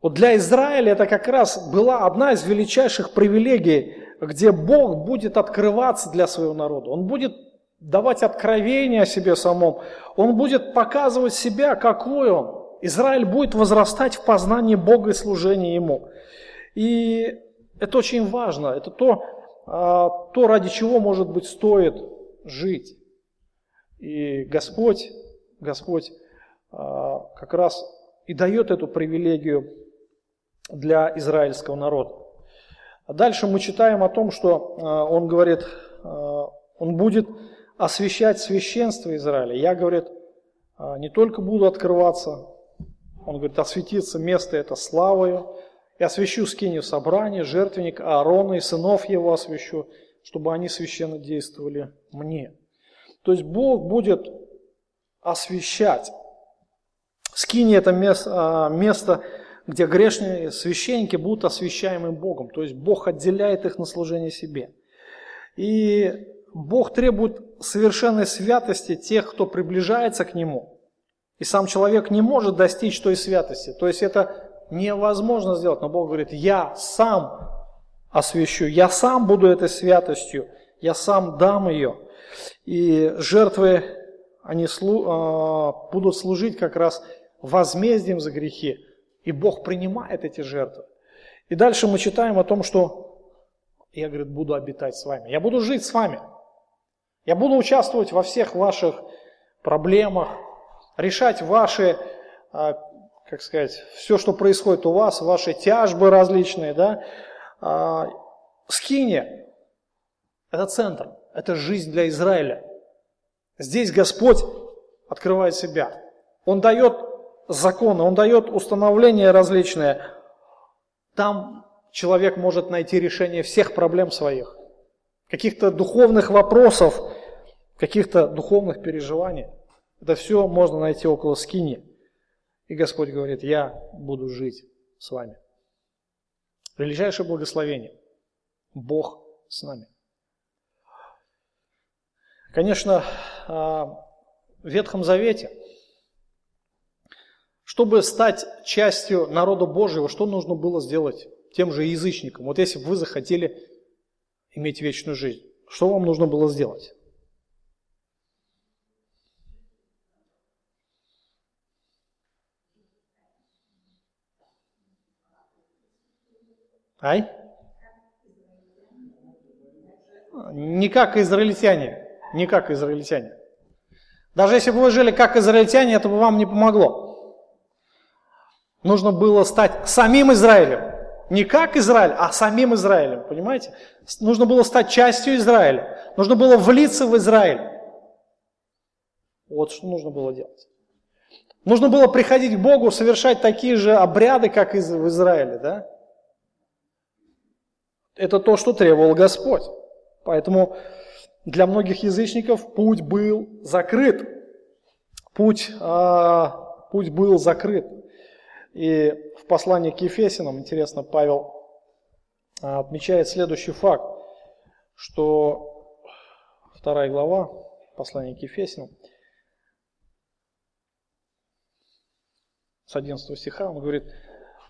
Вот для Израиля это как раз была одна из величайших привилегий, где Бог будет открываться для своего народа. Он будет давать откровение о себе самом. Он будет показывать себя, какой он. Израиль будет возрастать в познании Бога и служении Ему. И это очень важно. Это то, а, то, ради чего, может быть, стоит жить. И Господь, Господь а, как раз и дает эту привилегию для израильского народа. А дальше мы читаем о том, что он говорит, он будет освещать священство Израиля. Я, говорит, не только буду открываться, он говорит, осветится место это славою, и освящу скинию собрания, жертвенник Аарона и сынов его освящу, чтобы они священно действовали мне. То есть Бог будет освящать. Скини это место, а, место, где грешные священники будут освящаемы Богом. То есть Бог отделяет их на служение себе. И Бог требует совершенной святости тех, кто приближается к Нему. И сам человек не может достичь той святости. То есть это невозможно сделать. Но Бог говорит, я сам освящу, я сам буду этой святостью, я сам дам ее. И жертвы, они слу, э, будут служить как раз возмездием за грехи. И Бог принимает эти жертвы. И дальше мы читаем о том, что я, говорит, буду обитать с вами. Я буду жить с вами. Я буду участвовать во всех ваших проблемах, решать ваши а, как сказать, все, что происходит у вас, ваши тяжбы различные, да, а, Скиния – это центр, это жизнь для Израиля. Здесь Господь открывает себя. Он дает законы, Он дает установления различные. Там человек может найти решение всех проблем своих, каких-то духовных вопросов, каких-то духовных переживаний. Это все можно найти около скини. И Господь говорит, я буду жить с вами. Величайшее благословение. Бог с нами. Конечно, а, в Ветхом Завете, чтобы стать частью народа Божьего, что нужно было сделать тем же язычникам? Вот если бы вы захотели иметь вечную жизнь, что вам нужно было сделать? Ай? Не как израильтяне. Не как израильтяне. Даже если бы вы жили как израильтяне, это бы вам не помогло. Нужно было стать самим Израилем. Не как Израиль, а самим Израилем. Понимаете? Нужно было стать частью Израиля. Нужно было влиться в Израиль. Вот что нужно было делать. Нужно было приходить к Богу, совершать такие же обряды, как в Израиле. Да? Это то, что требовал Господь. Поэтому для многих язычников путь был закрыт. Путь, а, путь был закрыт. И в послании к Ефесинам, интересно, Павел а, отмечает следующий факт, что вторая глава послания к Ефесинам, с 11 стиха, он говорит,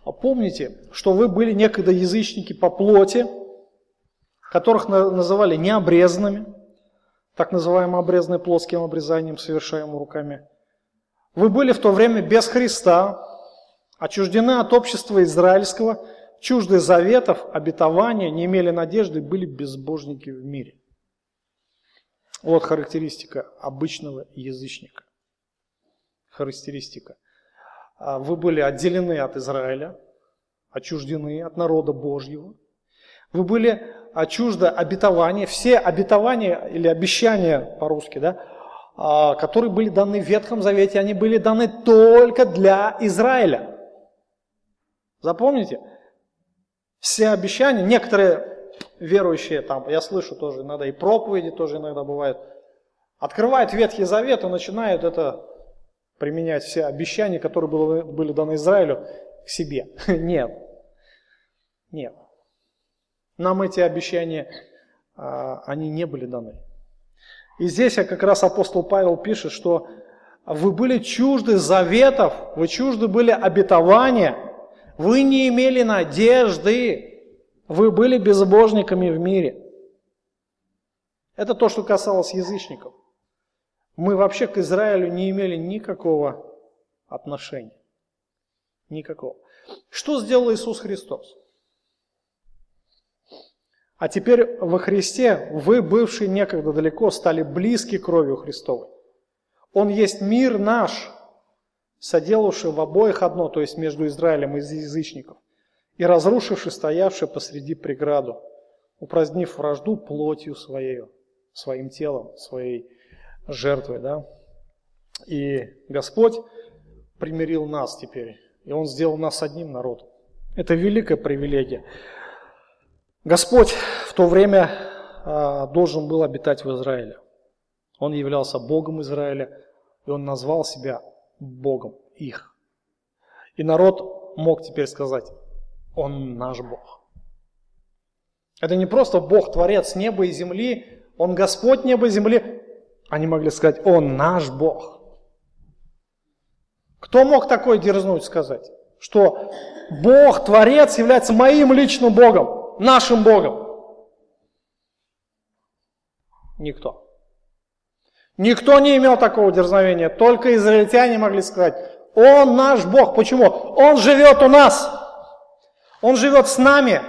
«А помните, что вы были некогда язычники по плоти, которых называли необрезанными, так называемым обрезанным плоским обрезанием, совершаемым руками. Вы были в то время без Христа, отчуждены от общества израильского, чужды заветов, обетования, не имели надежды, были безбожники в мире. Вот характеристика обычного язычника. Характеристика. А вы были отделены от Израиля, отчуждены от народа Божьего. Вы были чуждо обетования, все обетования или обещания по-русски, да, а, которые были даны в Ветхом Завете, они были даны только для Израиля. Запомните? Все обещания, некоторые верующие, там, я слышу тоже иногда, и проповеди тоже иногда бывают, открывают Ветхий Завет и начинают это применять все обещания, которые были даны Израилю, к себе. (laughs) Нет. Нет. Нам эти обещания, а, они не были даны. И здесь как раз апостол Павел пишет, что вы были чужды заветов, вы чужды были обетования, вы не имели надежды, вы были безбожниками в мире. Это то, что касалось язычников. Мы вообще к Израилю не имели никакого отношения. Никакого. Что сделал Иисус Христос? А теперь во Христе вы, бывшие некогда далеко, стали близки кровью Христовой. Он есть мир наш, соделавший в обоих одно, то есть между Израилем и язычников, и разрушивший стоявший посреди преграду, упразднив вражду плотью своей, своим телом, своей жертвой. Да? И Господь примирил нас теперь, и Он сделал нас одним народом. Это великая привилегия. Господь в то время а, должен был обитать в Израиле. Он являлся Богом Израиля, и он назвал себя Богом их. И народ мог теперь сказать, он наш Бог. Это не просто Бог, Творец неба и земли, Он Господь неба и земли. Они могли сказать, Он наш Бог. Кто мог такое дерзнуть сказать? Что Бог, Творец, является моим личным Богом, нашим Богом. Никто. Никто не имел такого дерзновения, только израильтяне могли сказать, Он наш Бог. Почему? Он живет у нас. Он живет с нами.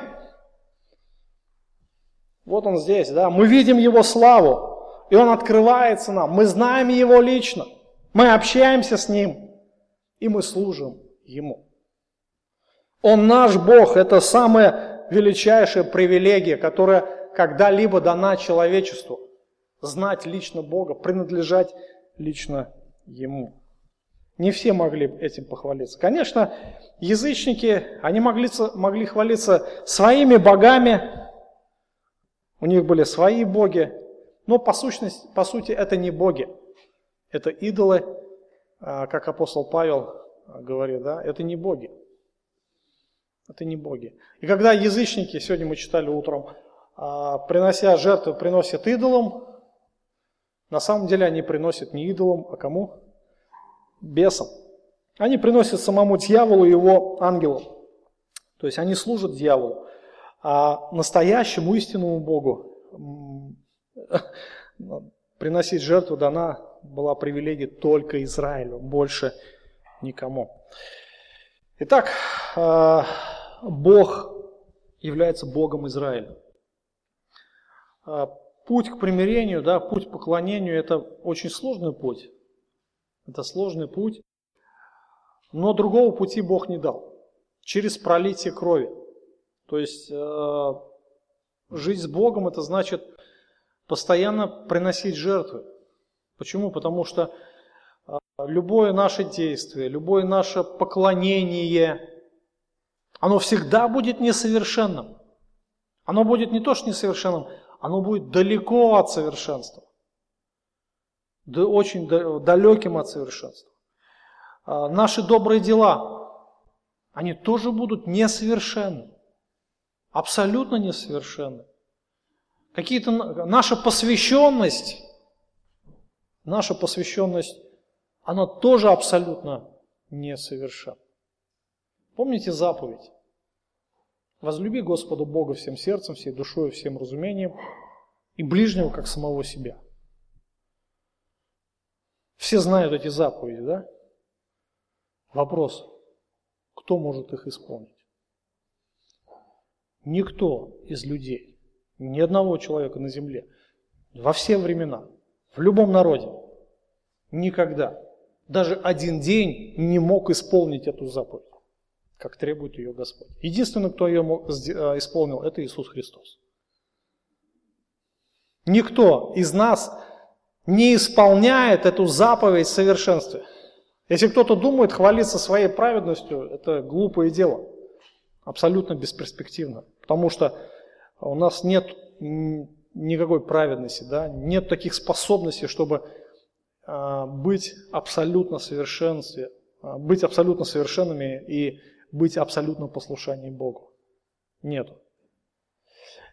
Вот он здесь, да. Мы видим Его славу, и Он открывается нам. Мы знаем Его лично. Мы общаемся с Ним, и мы служим Ему. Он наш Бог, это самая величайшая привилегия, которая когда-либо дана человечеству знать лично Бога, принадлежать лично Ему. Не все могли этим похвалиться. Конечно, язычники, они могли, могли хвалиться своими богами, у них были свои боги, но по, сущности, по сути это не боги, это идолы, а, как апостол Павел говорит, да, это не боги. Это не боги. И когда язычники, сегодня мы читали утром, а, принося жертвы, приносят идолам, на самом деле они приносят не идолам, а кому? Бесам. Они приносят самому дьяволу и его ангелам. То есть они служат дьяволу. А настоящему истинному Богу (laughs) приносить жертву дана была привилегия только Израилю, больше никому. Итак, а, Бог является Богом Израиля. А, путь к примирению, да, путь к поклонению – это очень сложный путь. Это сложный путь. Но другого пути Бог не дал. Через пролитие крови. То есть э, жить с Богом – это значит постоянно приносить жертвы. Почему? Потому что э, любое наше действие, любое наше поклонение, оно всегда будет несовершенным. Оно будет не то, что несовершенным, оно будет далеко от совершенства. Да, очень далеким от совершенства. А, наши добрые дела, они тоже будут несовершенны. Абсолютно несовершенны. Какие-то, наша посвященность, наша посвященность, она тоже абсолютно несовершенна. Помните заповедь? Возлюби Господа Бога всем сердцем, всей душой, всем разумением и ближнего, как самого себя. Все знают эти заповеди, да? Вопрос, кто может их исполнить? Никто из людей, ни одного человека на земле, во все времена, в любом народе, никогда, даже один день не мог исполнить эту заповедь как требует ее Господь. Единственный, кто ее э, исполнил, это Иисус Христос. Никто из нас не исполняет эту заповедь в совершенстве. Если кто-то думает хвалиться своей праведностью, это глупое дело. Абсолютно бесперспективно. Потому что у нас нет никакой праведности, да? нет таких способностей, чтобы э, быть абсолютно совершенстве, э, быть абсолютно совершенными и быть абсолютно послушанием Богу. Нету.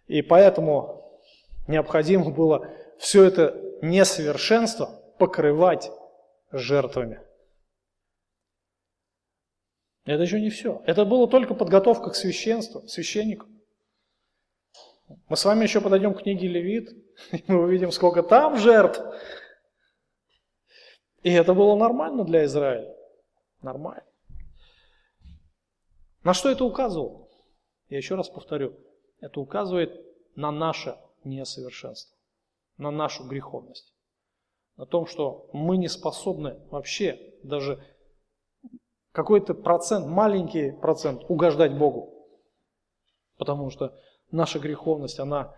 И поэтому необходимо было все это несовершенство покрывать жертвами. Это еще не все. Это было только подготовка к священству, священнику. Мы с вами еще подойдем к книге Левит, (laughs) и мы увидим, сколько там жертв. И это было нормально для Израиля. Нормально. На что это указывало? Я еще раз повторю. Это указывает на наше несовершенство, на нашу греховность. На том, что мы не способны вообще даже какой-то процент, маленький процент угождать Богу. Потому что наша греховность, она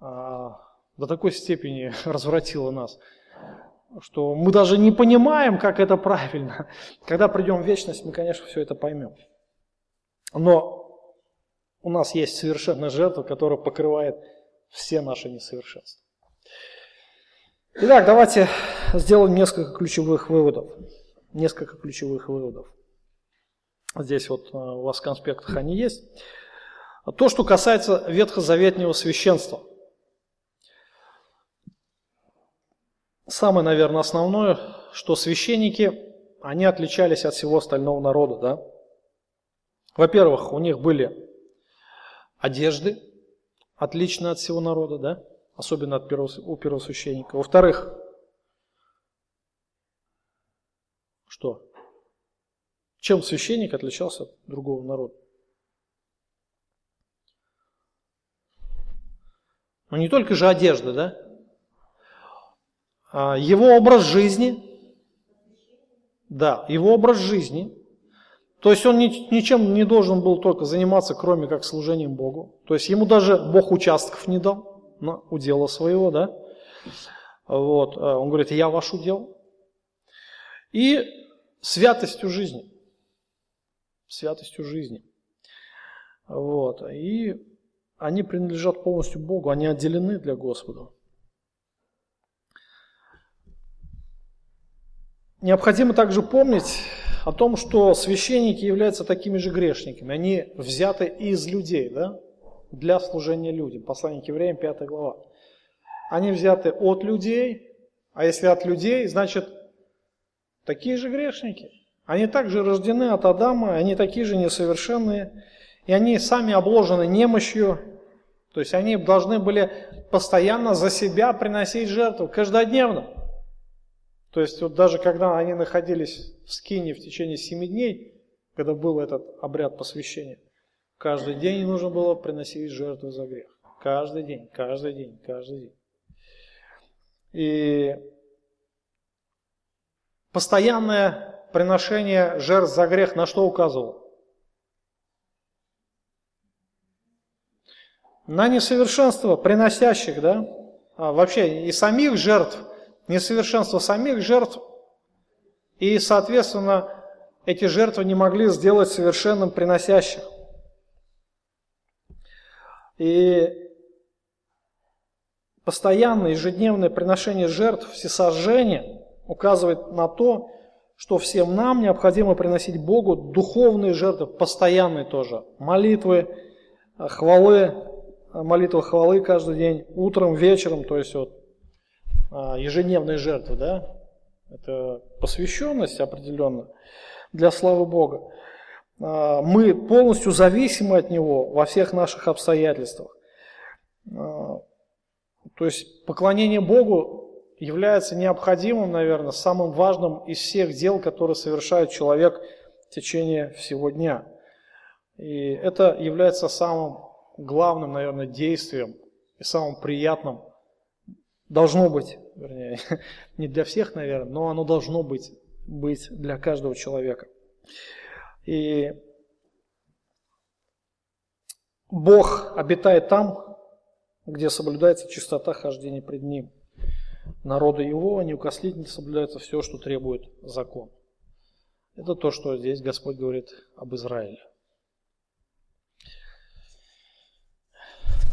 а, до такой степени (laughs) развратила нас, что мы даже не понимаем, как это правильно. Когда придем в вечность, мы, конечно, все это поймем. Но у нас есть совершенная жертва, которая покрывает все наши несовершенства. Итак, давайте сделаем несколько ключевых выводов. Несколько ключевых выводов. Здесь вот э, у вас в конспектах они есть. То, что касается ветхозаветнего священства. Самое, наверное, основное, что священники, они отличались от всего остального народа. Да? Во-первых, у них были одежды, отличные от всего народа, да? особенно от первого, у первосвященника. Во-вторых, что? Чем священник отличался от другого народа? Ну не только же одежда, да? А его образ жизни, да, его образ жизни. То есть он ничем не должен был только заниматься, кроме как служением Богу. То есть ему даже Бог участков не дал на удела своего, да? Вот, а он говорит, я ваш удел. И святостью жизни святостью жизни. Вот. И они принадлежат полностью Богу, они отделены для Господа. Необходимо также помнить о том, что священники являются такими же грешниками. Они взяты из людей, да, для служения людям. Послание к евреям, 5 глава. Они взяты от людей, а если от людей, значит, такие же грешники. Они также рождены от Адама, они такие же несовершенные, и они сами обложены немощью, то есть они должны были постоянно за себя приносить жертву, каждодневно. То есть вот даже когда они находились в скине в течение семи дней, когда был этот обряд посвящения, каждый день нужно было приносить жертву за грех. Каждый день, каждый день, каждый день. И постоянное приношение жертв за грех на что указывал? На несовершенство приносящих, да? А вообще и самих жертв, несовершенство самих жертв, и, соответственно, эти жертвы не могли сделать совершенным приносящих. И постоянное ежедневное приношение жертв, всесожжения указывает на то, что всем нам необходимо приносить Богу духовные жертвы, постоянные тоже, молитвы, хвалы, молитва хвалы каждый день, утром, вечером, то есть вот ежедневные жертвы, да, это посвященность определенно для славы Бога. А, мы полностью зависимы от Него во всех наших обстоятельствах. А, то есть поклонение Богу является необходимым, наверное, самым важным из всех дел, которые совершает человек в течение всего дня. И это является самым главным, наверное, действием и самым приятным. Должно быть, вернее, (laughs) не для всех, наверное, но оно должно быть, быть для каждого человека. И Бог обитает там, где соблюдается чистота хождения пред Ним народа его, неукослительно соблюдается все, что требует закон. Это то, что здесь Господь говорит об Израиле.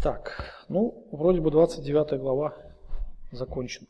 Так, ну, вроде бы 29 глава закончена.